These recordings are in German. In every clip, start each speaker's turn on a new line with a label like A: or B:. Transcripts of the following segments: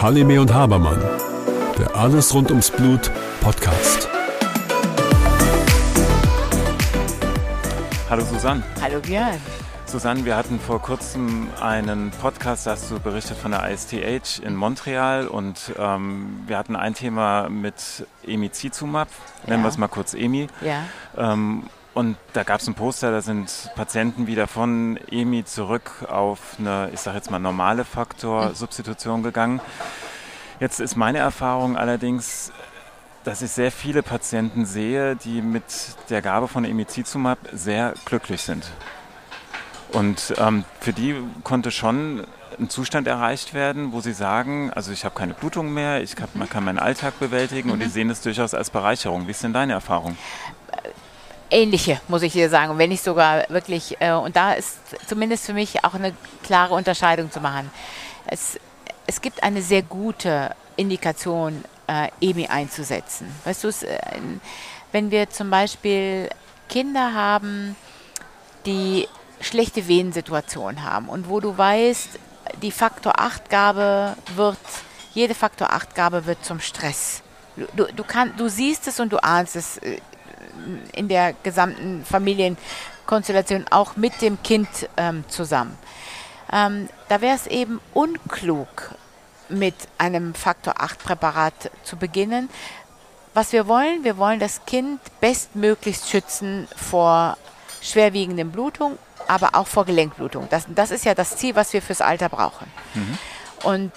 A: Halime und Habermann, der Alles rund ums Blut Podcast.
B: Hallo Susanne.
C: Hallo Björn.
B: Susanne, wir hatten vor kurzem einen Podcast, da hast du berichtet von der ISTH in Montreal und ähm, wir hatten ein Thema mit Emicizumab, nennen wir es mal kurz EMI.
C: Ja.
B: Ähm, und da gab es ein Poster, da sind Patienten wieder von EMI zurück auf eine, ich sage jetzt mal, normale Faktorsubstitution gegangen. Jetzt ist meine Erfahrung allerdings, dass ich sehr viele Patienten sehe, die mit der Gabe von Emicizumab sehr glücklich sind. Und ähm, für die konnte schon ein Zustand erreicht werden, wo sie sagen, also ich habe keine Blutung mehr, ich kann, man kann meinen Alltag bewältigen mhm. und die sehen es durchaus als Bereicherung. Wie ist denn deine Erfahrung?
C: Ähnliche, muss ich dir sagen, wenn nicht sogar wirklich, äh, und da ist zumindest für mich auch eine klare Unterscheidung zu machen. Es, es gibt eine sehr gute Indikation, äh, EMI einzusetzen. Weißt du, äh, wenn wir zum Beispiel Kinder haben, die schlechte Venensituation haben und wo du weißt, die Faktor 8 Gabe wird, jede Faktor 8 Gabe wird zum Stress. Du, du, kann, du siehst es und du ahnst es äh, in der gesamten Familienkonstellation auch mit dem Kind ähm, zusammen. Ähm, da wäre es eben unklug, mit einem Faktor 8 Präparat zu beginnen. Was wir wollen, wir wollen das Kind bestmöglichst schützen vor schwerwiegenden Blutungen aber auch vor Gelenkblutung. Das, das ist ja das Ziel, was wir fürs Alter brauchen. Mhm. Und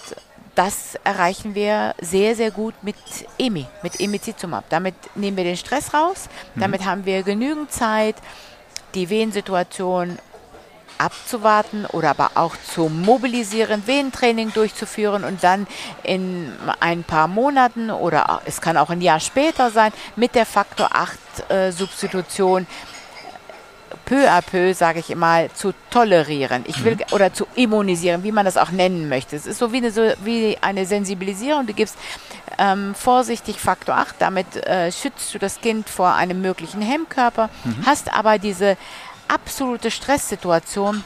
C: das erreichen wir sehr, sehr gut mit EMI, mit Emicizumab. Damit nehmen wir den Stress raus, mhm. damit haben wir genügend Zeit, die Venensituation abzuwarten oder aber auch zu mobilisieren, Venentraining durchzuführen und dann in ein paar Monaten oder es kann auch ein Jahr später sein, mit der Faktor 8 äh, Substitution peu à peu, sage ich immer, zu tolerieren. Ich will, mhm. oder zu immunisieren, wie man das auch nennen möchte. Es ist so wie eine, so wie eine Sensibilisierung. Du gibst ähm, vorsichtig Faktor 8, damit äh, schützt du das Kind vor einem möglichen Hemmkörper, mhm. hast aber diese absolute Stresssituation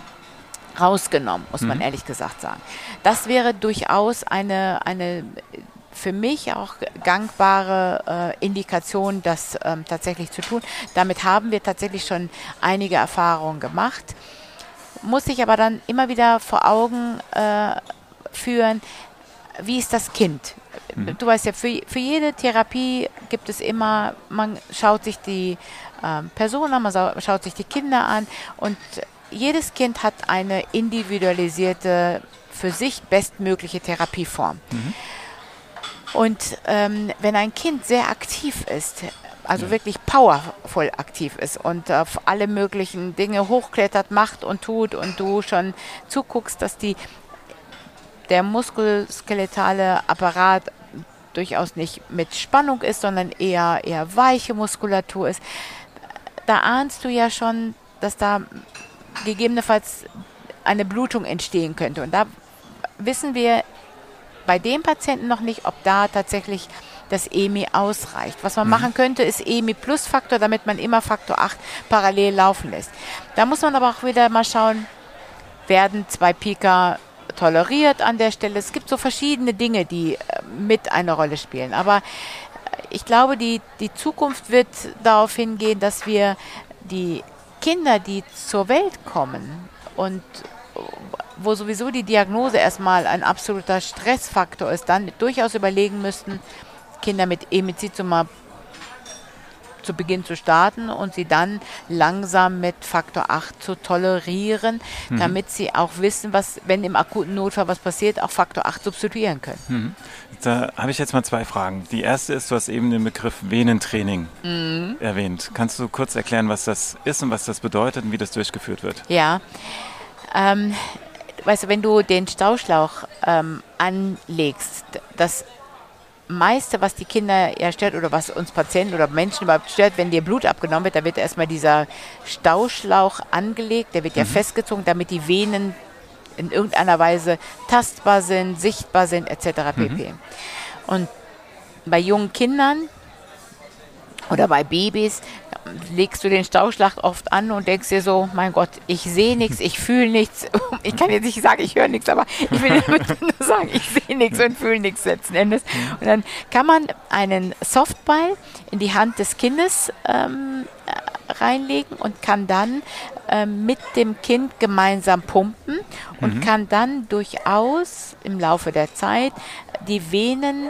C: rausgenommen, muss man mhm. ehrlich gesagt sagen. Das wäre durchaus eine, eine für mich auch gangbare äh, Indikation, das ähm, tatsächlich zu tun. Damit haben wir tatsächlich schon einige Erfahrungen gemacht. Muss ich aber dann immer wieder vor Augen äh, führen, wie ist das Kind? Mhm. Du weißt ja, für, für jede Therapie gibt es immer, man schaut sich die äh, Person an, man schaut sich die Kinder an und jedes Kind hat eine individualisierte, für sich bestmögliche Therapieform. Mhm. Und ähm, wenn ein Kind sehr aktiv ist, also wirklich powervoll aktiv ist und auf alle möglichen Dinge hochklettert, macht und tut und du schon zuguckst, dass die der muskelskeletale Apparat durchaus nicht mit Spannung ist, sondern eher eher weiche Muskulatur ist, da ahnst du ja schon, dass da gegebenenfalls eine Blutung entstehen könnte. Und da wissen wir bei dem Patienten noch nicht, ob da tatsächlich das EMI ausreicht. Was man mhm. machen könnte, ist EMI plus Faktor, damit man immer Faktor 8 parallel laufen lässt. Da muss man aber auch wieder mal schauen, werden zwei Pika toleriert an der Stelle. Es gibt so verschiedene Dinge, die äh, mit eine Rolle spielen. Aber äh, ich glaube, die, die Zukunft wird darauf hingehen, dass wir die Kinder, die zur Welt kommen und wo sowieso die Diagnose erstmal ein absoluter Stressfaktor ist, dann durchaus überlegen müssten, Kinder mit Emicizumab zu Beginn zu starten und sie dann langsam mit Faktor 8 zu tolerieren, mhm. damit sie auch wissen, was, wenn im akuten Notfall was passiert, auch Faktor 8 substituieren können. Mhm.
B: Da habe ich jetzt mal zwei Fragen. Die erste ist, du hast eben den Begriff Venentraining mhm. erwähnt. Kannst du kurz erklären, was das ist und was das bedeutet und wie das durchgeführt wird?
C: Ja. Ähm, weißt du, wenn du den Stauschlauch ähm, anlegst, das meiste, was die Kinder ja stört oder was uns Patienten oder Menschen überhaupt stört, wenn dir Blut abgenommen wird, da wird erstmal dieser Stauschlauch angelegt, der wird mhm. ja festgezogen, damit die Venen in irgendeiner Weise tastbar sind, sichtbar sind, etc. pp. Mhm. Und bei jungen Kindern oder bei Babys legst du den Stauschlag oft an und denkst dir so, mein Gott, ich sehe nichts, ich fühle nichts. Ich kann jetzt nicht sagen, ich höre nichts, aber ich will damit nur sagen, ich sehe nichts und fühle nichts letzten Endes. Und dann kann man einen Softball in die Hand des Kindes ähm, reinlegen und kann dann äh, mit dem Kind gemeinsam pumpen und mhm. kann dann durchaus im Laufe der Zeit die Venen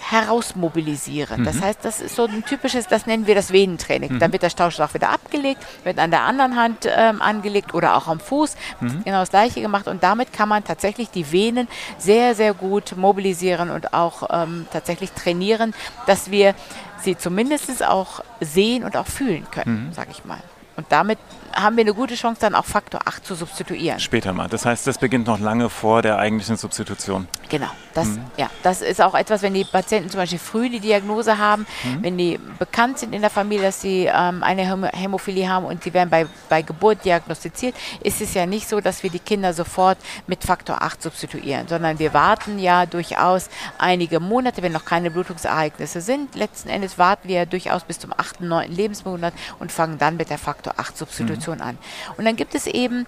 C: herausmobilisieren. Mhm. Das heißt, das ist so ein typisches, das nennen wir das Venentraining. Mhm. Dann wird der Stauschlauch wieder abgelegt, wird an der anderen Hand ähm, angelegt oder auch am Fuß. Mhm. Genau das gleiche gemacht und damit kann man tatsächlich die Venen sehr, sehr gut mobilisieren und auch ähm, tatsächlich trainieren, dass wir sie zumindest auch sehen und auch fühlen können, mhm. sage ich mal. Und damit haben wir eine gute Chance, dann auch Faktor 8 zu substituieren.
B: Später mal. Das heißt, das beginnt noch lange vor der eigentlichen Substitution.
C: Genau. Das, mhm. ja, das ist auch etwas, wenn die Patienten zum Beispiel früh die Diagnose haben, mhm. wenn die bekannt sind in der Familie, dass sie ähm, eine Hämophilie haben und sie werden bei, bei Geburt diagnostiziert, ist es ja nicht so, dass wir die Kinder sofort mit Faktor 8 substituieren, sondern wir warten ja durchaus einige Monate, wenn noch keine Blutungsereignisse sind. Letzten Endes warten wir durchaus bis zum 8., 9. Lebensmonat und fangen dann mit der Faktor 8 Substitution mhm. Situation an. Und dann gibt es eben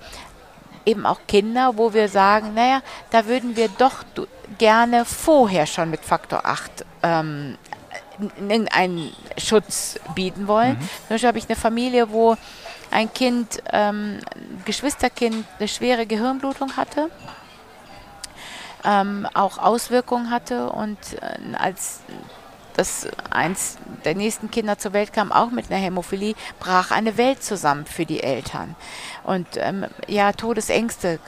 C: eben auch Kinder, wo wir sagen, naja, da würden wir doch gerne vorher schon mit Faktor 8 ähm, einen Schutz bieten wollen. Mhm. Zum Beispiel habe ich eine Familie, wo ein Kind, ähm, ein Geschwisterkind, eine schwere Gehirnblutung hatte, ähm, auch Auswirkungen hatte und äh, als dass eins der nächsten Kinder zur Welt kam, auch mit einer Hämophilie, brach eine Welt zusammen für die Eltern. Und ähm, ja, Todesängste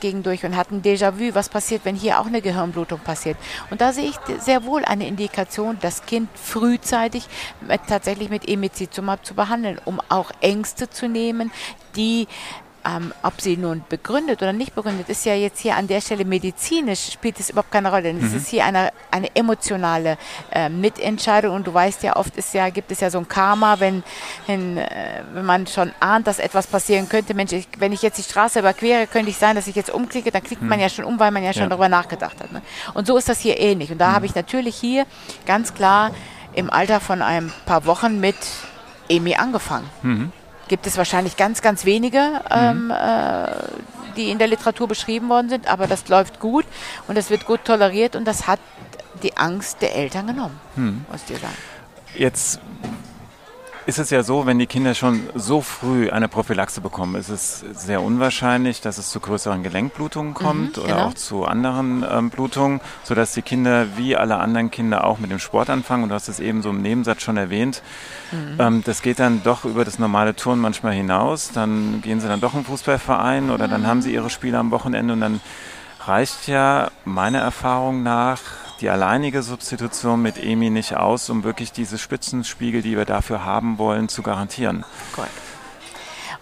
C: gingen durch und hatten Déjà-vu, was passiert, wenn hier auch eine Gehirnblutung passiert. Und da sehe ich sehr wohl eine Indikation, das Kind frühzeitig mit, tatsächlich mit Emicizumab zu behandeln, um auch Ängste zu nehmen, die ähm, ob sie nun begründet oder nicht begründet, ist ja jetzt hier an der Stelle medizinisch, spielt es überhaupt keine Rolle. Denn mhm. es ist hier eine, eine emotionale äh, Mitentscheidung und du weißt ja, oft ist ja, gibt es ja so ein Karma, wenn, wenn, äh, wenn man schon ahnt, dass etwas passieren könnte. Mensch, ich, wenn ich jetzt die Straße überquere, könnte ich sein, dass ich jetzt umklicke, dann klickt mhm. man ja schon um, weil man ja schon ja. darüber nachgedacht hat. Ne? Und so ist das hier ähnlich. Und da mhm. habe ich natürlich hier ganz klar im Alter von ein paar Wochen mit Emi angefangen. Gibt es wahrscheinlich ganz, ganz wenige, mhm. ähm, äh, die in der Literatur beschrieben worden sind, aber das läuft gut und es wird gut toleriert und das hat die Angst der Eltern genommen, mhm. muss ich dir sagen.
B: Jetzt ist es ja so, wenn die Kinder schon so früh eine Prophylaxe bekommen, ist es sehr unwahrscheinlich, dass es zu größeren Gelenkblutungen mhm, kommt mhm, oder genau. auch zu anderen ähm, Blutungen, sodass die Kinder wie alle anderen Kinder auch mit dem Sport anfangen. Und du hast es eben so im Nebensatz schon erwähnt. Mhm. Ähm, das geht dann doch über das normale Turnen manchmal hinaus. Dann gehen sie dann doch im Fußballverein oder mhm. dann haben sie ihre Spiele am Wochenende und dann reicht ja meiner Erfahrung nach die alleinige Substitution mit EMI nicht aus, um wirklich diese Spitzenspiegel, die wir dafür haben wollen, zu garantieren. Correct.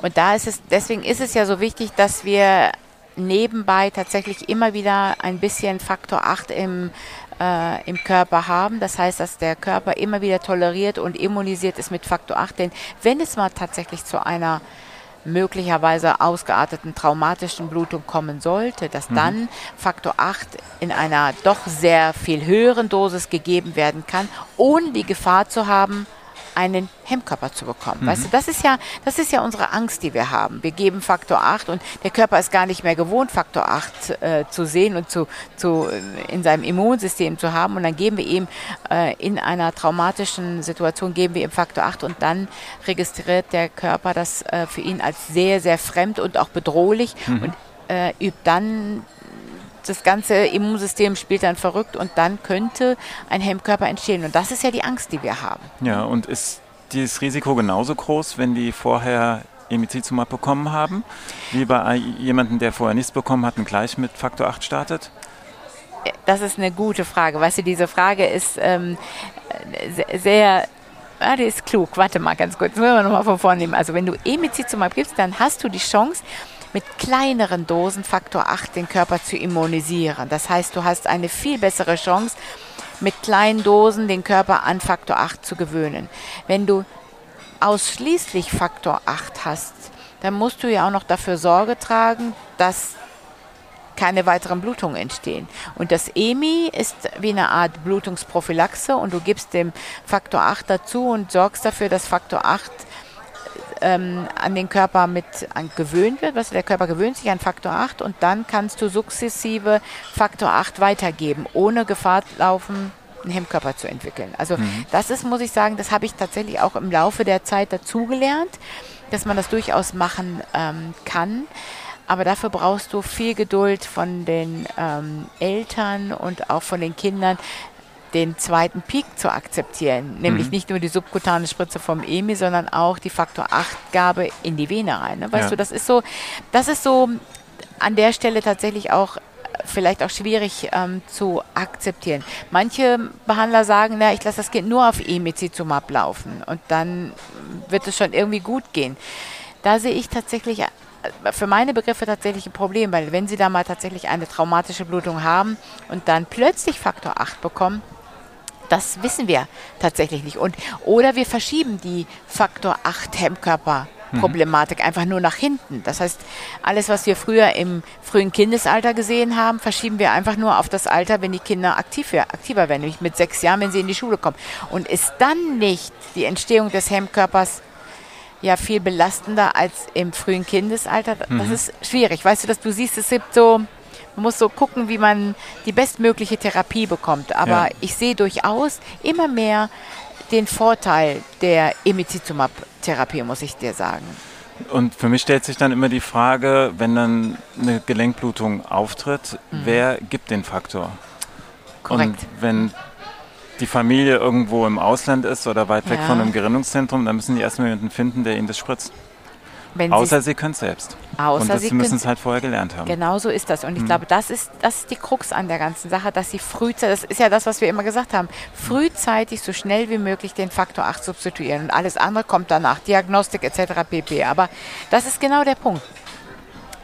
C: Und da ist es, deswegen ist es ja so wichtig, dass wir nebenbei tatsächlich immer wieder ein bisschen Faktor 8 im, äh, im Körper haben. Das heißt, dass der Körper immer wieder toleriert und immunisiert ist mit Faktor 8. Denn wenn es mal tatsächlich zu einer möglicherweise ausgearteten traumatischen Blutung kommen sollte, dass mhm. dann Faktor 8 in einer doch sehr viel höheren Dosis gegeben werden kann, ohne die Gefahr zu haben, einen Hemmkörper zu bekommen. Mhm. Weißt du, das ist ja, das ist ja unsere Angst, die wir haben. Wir geben Faktor 8 und der Körper ist gar nicht mehr gewohnt, Faktor 8 äh, zu sehen und zu, zu, äh, in seinem Immunsystem zu haben. Und dann geben wir ihm äh, in einer traumatischen Situation, geben wir ihm Faktor 8 und dann registriert der Körper das äh, für ihn als sehr, sehr fremd und auch bedrohlich mhm. und äh, übt dann das ganze Immunsystem spielt dann verrückt und dann könnte ein Hemmkörper entstehen. Und das ist ja die Angst, die wir haben.
B: Ja, und ist dieses Risiko genauso groß, wenn die vorher Emicizumab bekommen haben, wie bei jemandem, der vorher nichts bekommen hat und gleich mit Faktor 8 startet?
C: Das ist eine gute Frage. Weißt du, diese Frage ist ähm, sehr, Ah, die ist klug. Warte mal ganz kurz. Das müssen wir nochmal von vorne nehmen. Also wenn du Emicizumab gibst, dann hast du die Chance, mit kleineren Dosen Faktor 8 den Körper zu immunisieren. Das heißt, du hast eine viel bessere Chance, mit kleinen Dosen den Körper an Faktor 8 zu gewöhnen. Wenn du ausschließlich Faktor 8 hast, dann musst du ja auch noch dafür Sorge tragen, dass keine weiteren Blutungen entstehen. Und das EMI ist wie eine Art Blutungsprophylaxe und du gibst dem Faktor 8 dazu und sorgst dafür, dass Faktor 8 ähm, an den Körper mit an, gewöhnt wird. Was der Körper gewöhnt sich an Faktor 8 und dann kannst du sukzessive Faktor 8 weitergeben, ohne Gefahr laufen, einen Hemmkörper zu entwickeln. Also mhm. das ist, muss ich sagen, das habe ich tatsächlich auch im Laufe der Zeit dazugelernt, dass man das durchaus machen ähm, kann. Aber dafür brauchst du viel Geduld von den ähm, Eltern und auch von den Kindern, den zweiten Peak zu akzeptieren. Nämlich mhm. nicht nur die subkutane Spritze vom EMI, sondern auch die Faktor 8 Gabe in die Vene rein. Ne? Weißt ja. du, das ist so, das ist so an der Stelle tatsächlich auch vielleicht auch schwierig ähm, zu akzeptieren. Manche Behandler sagen, na, ich lasse das Kind nur auf Emicizumab laufen und dann wird es schon irgendwie gut gehen. Da sehe ich tatsächlich äh, für meine Begriffe tatsächlich ein Problem, weil wenn Sie da mal tatsächlich eine traumatische Blutung haben und dann plötzlich Faktor 8 bekommen, das wissen wir tatsächlich nicht. Und, oder wir verschieben die Faktor 8 Hemmkörper Problematik einfach nur nach hinten. Das heißt, alles, was wir früher im frühen Kindesalter gesehen haben, verschieben wir einfach nur auf das Alter, wenn die Kinder aktiv, aktiver werden, nämlich mit sechs Jahren, wenn sie in die Schule kommen. Und ist dann nicht die Entstehung des Hemmkörpers ja viel belastender als im frühen Kindesalter? Das mhm. ist schwierig. Weißt du, dass du siehst, es gibt so, man muss so gucken, wie man die bestmögliche Therapie bekommt. Aber ja. ich sehe durchaus immer mehr den Vorteil der Emicizumab-Therapie, muss ich dir sagen.
B: Und für mich stellt sich dann immer die Frage, wenn dann eine Gelenkblutung auftritt, mhm. wer gibt den Faktor?
C: Korrekt.
B: Und wenn die Familie irgendwo im Ausland ist oder weit weg ja. von einem Gerinnungszentrum, dann müssen die erstmal jemanden finden, der ihnen das spritzt. Wenn außer sie können es selbst.
C: Außer
B: und das,
C: sie
B: müssen es halt vorher gelernt haben.
C: Genau so ist das. Und ich mhm. glaube, das ist, das ist die Krux an der ganzen Sache, dass sie frühzeitig, das ist ja das, was wir immer gesagt haben, frühzeitig so schnell wie möglich den Faktor 8 substituieren. Und alles andere kommt danach, Diagnostik etc. pp. Aber das ist genau der Punkt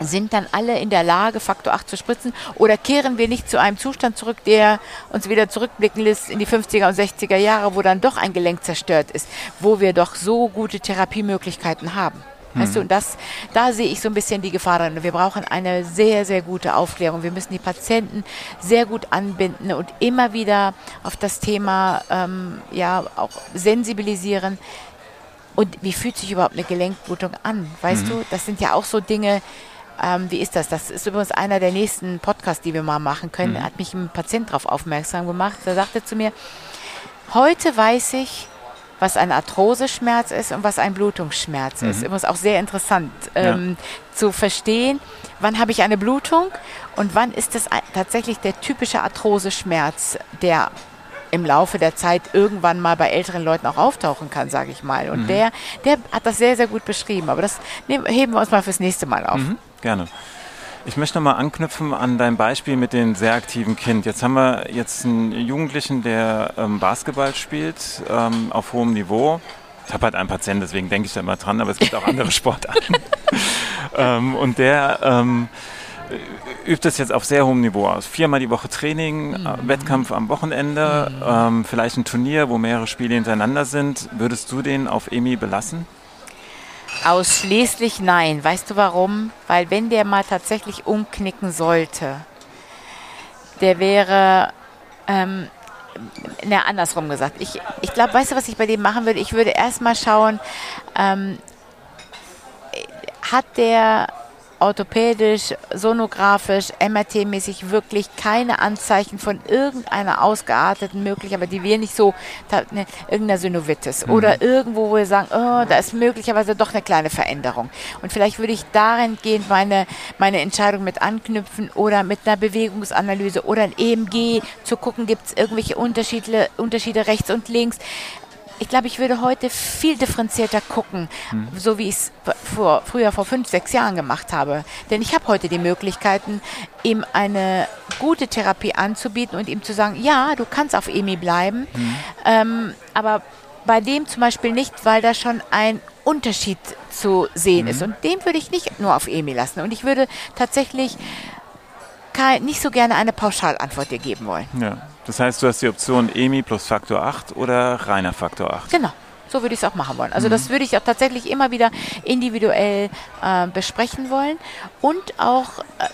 C: sind dann alle in der Lage, Faktor 8 zu spritzen? Oder kehren wir nicht zu einem Zustand zurück, der uns wieder zurückblicken lässt in die 50er und 60er Jahre, wo dann doch ein Gelenk zerstört ist, wo wir doch so gute Therapiemöglichkeiten haben? Weißt du, und das, da sehe ich so ein bisschen die Gefahr drin. Wir brauchen eine sehr, sehr gute Aufklärung. Wir müssen die Patienten sehr gut anbinden und immer wieder auf das Thema ähm, ja auch sensibilisieren. Und wie fühlt sich überhaupt eine Gelenkblutung an? Weißt mhm. du, das sind ja auch so Dinge, ähm, wie ist das? Das ist übrigens einer der nächsten Podcasts, die wir mal machen können. Mhm. Hat mich ein Patient darauf aufmerksam gemacht. Der sagte zu mir, heute weiß ich, was ein Arthroseschmerz ist und was ein Blutungsschmerz mhm. ist. Immer auch sehr interessant ähm, ja. zu verstehen, wann habe ich eine Blutung und wann ist es tatsächlich der typische Arthroseschmerz, der im Laufe der Zeit irgendwann mal bei älteren Leuten auch auftauchen kann, sage ich mal. Und mhm. der, der hat das sehr, sehr gut beschrieben. Aber das heben wir uns mal fürs nächste Mal auf. Mhm,
B: gerne. Ich möchte nochmal anknüpfen an dein Beispiel mit dem sehr aktiven Kind. Jetzt haben wir jetzt einen Jugendlichen, der ähm, Basketball spielt ähm, auf hohem Niveau. Ich habe halt einen Patienten, deswegen denke ich da immer dran, aber es gibt auch andere Sportarten. ähm, und der ähm, übt es jetzt auf sehr hohem Niveau aus. Viermal die Woche Training, mhm. Äh, Wettkampf am Wochenende, mhm. Ähm, vielleicht ein Turnier, wo mehrere Spiele hintereinander sind. Würdest du den auf EMI belassen?
C: Ausschließlich nein. Weißt du warum? Weil wenn der mal tatsächlich umknicken sollte, der wäre, ähm, na, andersrum gesagt. Ich, ich glaube, weißt du, was ich bei dem machen würde? Ich würde erstmal schauen, ähm, hat der orthopädisch, sonografisch, MRT-mäßig wirklich keine Anzeichen von irgendeiner ausgearteten möglich, aber die wir nicht so, da, ne, irgendeiner Synovitis mhm. oder irgendwo, wo wir sagen, oh, da ist möglicherweise doch eine kleine Veränderung. Und vielleicht würde ich darin gehend meine, meine Entscheidung mit anknüpfen oder mit einer Bewegungsanalyse oder ein EMG zu gucken, gibt es irgendwelche Unterschiede, Unterschiede rechts und links ich glaube, ich würde heute viel differenzierter gucken, mhm. so wie ich es vor, früher vor fünf, sechs Jahren gemacht habe. Denn ich habe heute die Möglichkeiten, ihm eine gute Therapie anzubieten und ihm zu sagen, ja, du kannst auf EMI bleiben, mhm. ähm, aber bei dem zum Beispiel nicht, weil da schon ein Unterschied zu sehen mhm. ist. Und den würde ich nicht nur auf EMI lassen. Und ich würde tatsächlich kein, nicht so gerne eine Pauschalantwort dir geben wollen.
B: Ja. Das heißt, du hast die Option EMI plus Faktor 8 oder reiner Faktor 8.
C: Genau. So würde ich es auch machen wollen. Also mhm. das würde ich auch tatsächlich immer wieder individuell äh, besprechen wollen und auch äh,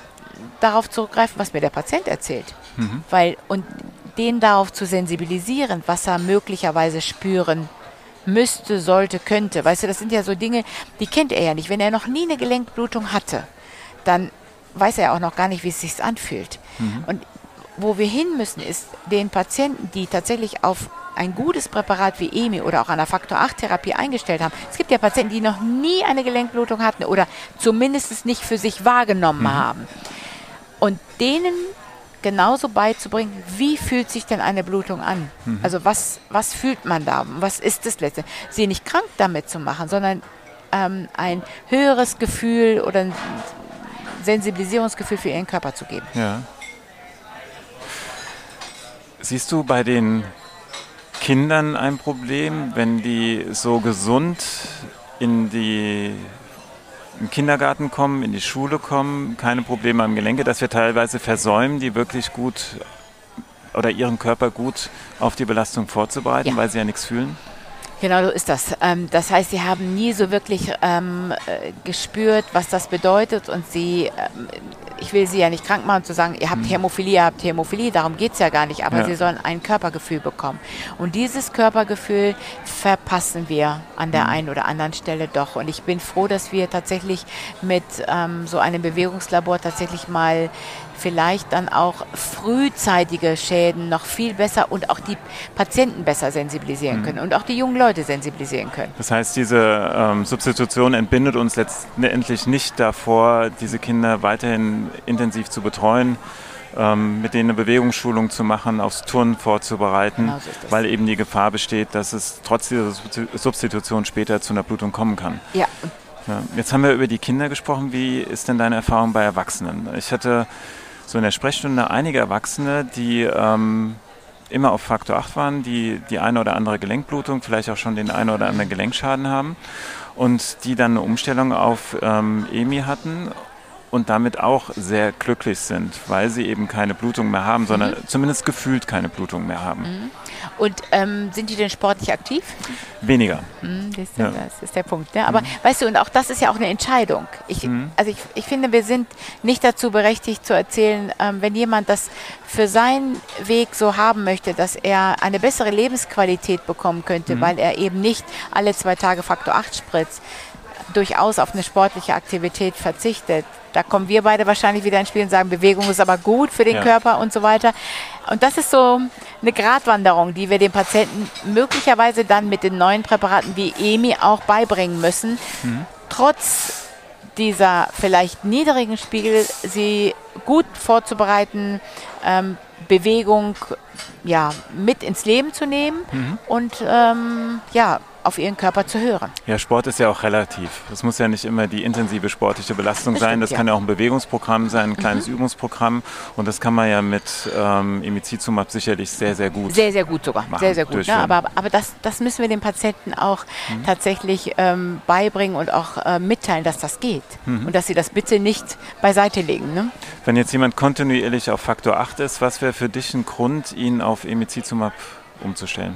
C: darauf zurückgreifen, was mir der Patient erzählt. Mhm. Weil, und den darauf zu sensibilisieren, was er möglicherweise spüren müsste, sollte, könnte. Weißt du, das sind ja so Dinge, die kennt er ja nicht. Wenn er noch nie eine Gelenkblutung hatte, dann weiß er auch noch gar nicht, wie es sich anfühlt. Mhm. Und wo wir hin müssen, ist den Patienten, die tatsächlich auf ein gutes Präparat wie EMI oder auch einer Faktor-8-Therapie eingestellt haben. Es gibt ja Patienten, die noch nie eine Gelenkblutung hatten oder zumindest nicht für sich wahrgenommen mhm. haben. Und denen genauso beizubringen, wie fühlt sich denn eine Blutung an? Mhm. Also was, was fühlt man da? Was ist das letzte? Sie nicht krank damit zu machen, sondern ähm, ein höheres Gefühl oder ein Sensibilisierungsgefühl für ihren Körper zu geben.
B: Ja. Siehst du bei den Kindern ein Problem, wenn die so gesund in die im Kindergarten kommen, in die Schule kommen, keine Probleme am Gelenke, dass wir teilweise versäumen, die wirklich gut oder ihren Körper gut auf die Belastung vorzubereiten, ja. weil sie ja nichts fühlen?
C: Genau so ist das. Ähm, das heißt, sie haben nie so wirklich ähm, äh, gespürt, was das bedeutet und sie, ähm, ich will sie ja nicht krank machen zu sagen, ihr habt mhm. Hämophilie, ihr habt Hämophilie, darum geht es ja gar nicht, aber ja. sie sollen ein Körpergefühl bekommen. Und dieses Körpergefühl verpassen wir an der mhm. einen oder anderen Stelle doch. Und ich bin froh, dass wir tatsächlich mit ähm, so einem Bewegungslabor tatsächlich mal vielleicht dann auch frühzeitige Schäden noch viel besser und auch die Patienten besser sensibilisieren mhm. können und auch die jungen Leute sensibilisieren können.
B: Das heißt, diese ähm, Substitution entbindet uns letztendlich nicht davor, diese Kinder weiterhin intensiv zu betreuen, ähm, mit denen eine Bewegungsschulung zu machen, aufs Turnen vorzubereiten, genau so weil eben die Gefahr besteht, dass es trotz dieser Substitution später zu einer Blutung kommen kann.
C: Ja.
B: ja. Jetzt haben wir über die Kinder gesprochen. Wie ist denn deine Erfahrung bei Erwachsenen? Ich hatte so in der Sprechstunde einige Erwachsene, die ähm, immer auf Faktor 8 waren, die die eine oder andere Gelenkblutung, vielleicht auch schon den einen oder anderen Gelenkschaden haben und die dann eine Umstellung auf ähm, EMI hatten und damit auch sehr glücklich sind, weil sie eben keine Blutung mehr haben, sondern mhm. zumindest gefühlt keine Blutung mehr haben. Mhm.
C: Und ähm, sind die denn sportlich aktiv?
B: Weniger.
C: Mhm, das, ist, ja. das, ist, der Punkt. Ne? Aber mhm. weißt du, und auch das ist ja auch eine Entscheidung. Ich, mhm. Also ich, ich finde, wir sind nicht dazu berechtigt zu erzählen, ähm, wenn jemand das für seinen Weg so haben möchte, dass er eine bessere Lebensqualität bekommen könnte, mhm. weil er eben nicht alle zwei Tage Faktor 8 spritzt, durchaus auf eine sportliche Aktivität verzichtet. Da kommen wir beide wahrscheinlich wieder ins Spiel und sagen, Bewegung ist aber gut für den ja. Körper und so weiter. Und das ist so eine Gratwanderung, die wir den Patienten möglicherweise dann mit den neuen Präparaten wie EMI auch beibringen müssen. Mhm. Trotz dieser vielleicht niedrigen Spiegel, sie gut vorzubereiten, ähm, Bewegung ja, mit ins Leben zu nehmen mhm. und ähm, ja, auf ihren Körper zu hören.
B: Ja, Sport ist ja auch relativ. Es muss ja nicht immer die intensive sportliche Belastung das sein. Stimmt, das kann ja auch ein Bewegungsprogramm sein, ein kleines mhm. Übungsprogramm. Und das kann man ja mit ähm, Emicizumab sicherlich sehr, sehr gut
C: Sehr, sehr gut sogar. Machen, sehr, sehr gut. Ne? Aber, aber das, das müssen wir den Patienten auch mhm. tatsächlich ähm, beibringen und auch äh, mitteilen, dass das geht. Mhm. Und dass sie das bitte nicht beiseite legen. Ne?
B: Wenn jetzt jemand kontinuierlich auf Faktor 8 ist, was wäre für dich ein Grund, ihn auf Emicizumab umzustellen?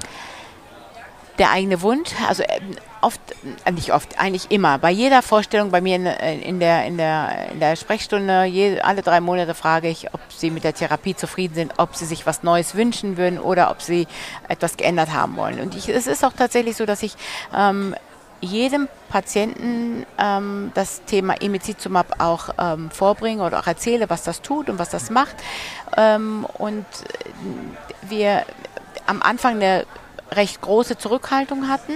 C: Der eigene Wunsch, also äh, oft, äh, nicht oft, eigentlich immer, bei jeder Vorstellung bei mir in, äh, in der, in, der, in der Sprechstunde, je, alle drei Monate frage ich, ob sie mit der Therapie zufrieden sind, ob sie sich was Neues wünschen würden oder ob sie etwas geändert haben wollen. Und ich, es ist auch tatsächlich so, dass ich ähm, jedem Patienten ähm, das Thema Emicizumab auch ähm, vorbringe oder auch erzähle, was das tut und was das macht. Ähm, und wir am Anfang eine recht große Zurückhaltung hatten,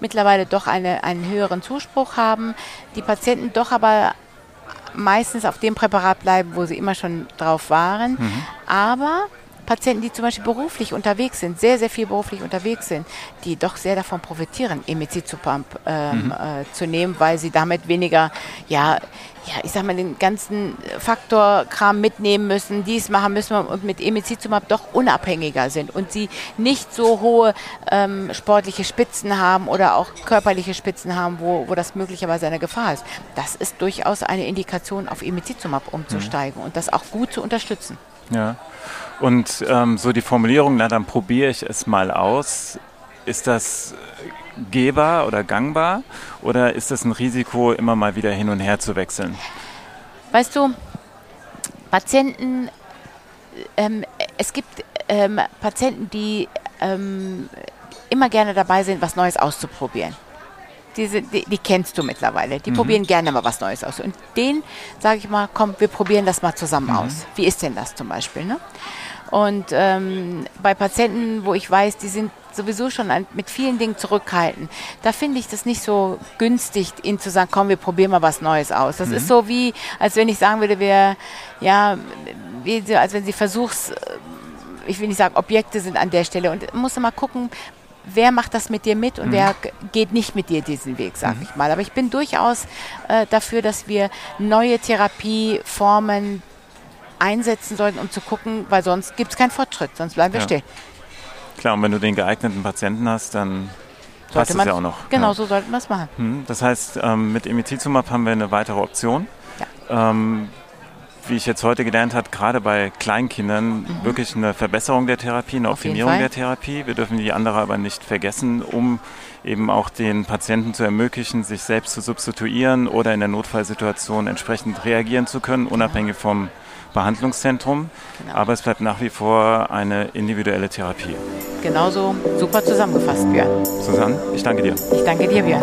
C: mittlerweile doch eine, einen höheren Zuspruch haben, die Patienten doch aber meistens auf dem Präparat bleiben, wo sie immer schon drauf waren, mhm. aber Patienten, die zum Beispiel beruflich unterwegs sind, sehr, sehr viel beruflich unterwegs sind, die doch sehr davon profitieren, Emicizumab ähm, mhm. äh, zu nehmen, weil sie damit weniger, ja, ja, ich sag mal, den ganzen Faktorkram mitnehmen müssen, dies machen müssen und mit Emicizumab doch unabhängiger sind und sie nicht so hohe ähm, sportliche Spitzen haben oder auch körperliche Spitzen haben, wo, wo das möglicherweise eine Gefahr ist. Das ist durchaus eine Indikation, auf Emicizumab umzusteigen mhm. und das auch gut zu unterstützen.
B: Ja. Und ähm, so die Formulierung, na dann probiere ich es mal aus. Ist das gehbar oder gangbar oder ist das ein Risiko, immer mal wieder hin und her zu wechseln?
C: Weißt du, Patienten, ähm, es gibt ähm, Patienten, die ähm, immer gerne dabei sind, was Neues auszuprobieren. Diese, die, die kennst du mittlerweile. Die mhm. probieren gerne mal was Neues aus. Und denen sage ich mal, komm, wir probieren das mal zusammen mhm. aus. Wie ist denn das zum Beispiel? Ne? Und ähm, bei Patienten, wo ich weiß, die sind sowieso schon an, mit vielen Dingen zurückhalten, da finde ich das nicht so günstig, ihnen zu sagen, komm, wir probieren mal was Neues aus. Das mhm. ist so wie, als wenn ich sagen würde, wir, ja, wie, als wenn sie Versuchs, ich will nicht sagen, Objekte sind an der Stelle. Und muss mal gucken, wer macht das mit dir mit und mhm. wer geht nicht mit dir diesen Weg, sage mhm. ich mal. Aber ich bin durchaus äh, dafür, dass wir neue Therapieformen einsetzen sollten, um zu gucken, weil sonst gibt es keinen Fortschritt, sonst bleiben wir ja. stehen.
B: Klar, und wenn du den geeigneten Patienten hast, dann passt es ja auch noch.
C: Genau, ja. so sollten wir es machen.
B: Hm, das heißt, ähm, mit Imitizumab haben wir eine weitere Option. Ja. Ähm, wie ich jetzt heute gelernt habe, gerade bei Kleinkindern mhm. wirklich eine Verbesserung der Therapie, eine Auf Optimierung der Therapie. Wir dürfen die andere aber nicht vergessen, um eben auch den Patienten zu ermöglichen, sich selbst zu substituieren oder in der Notfallsituation entsprechend reagieren zu können, unabhängig vom Behandlungszentrum. Genau. Aber es bleibt nach wie vor eine individuelle Therapie.
C: Genauso super zusammengefasst, Björn.
B: Susanne, ich danke dir.
C: Ich danke dir, Björn.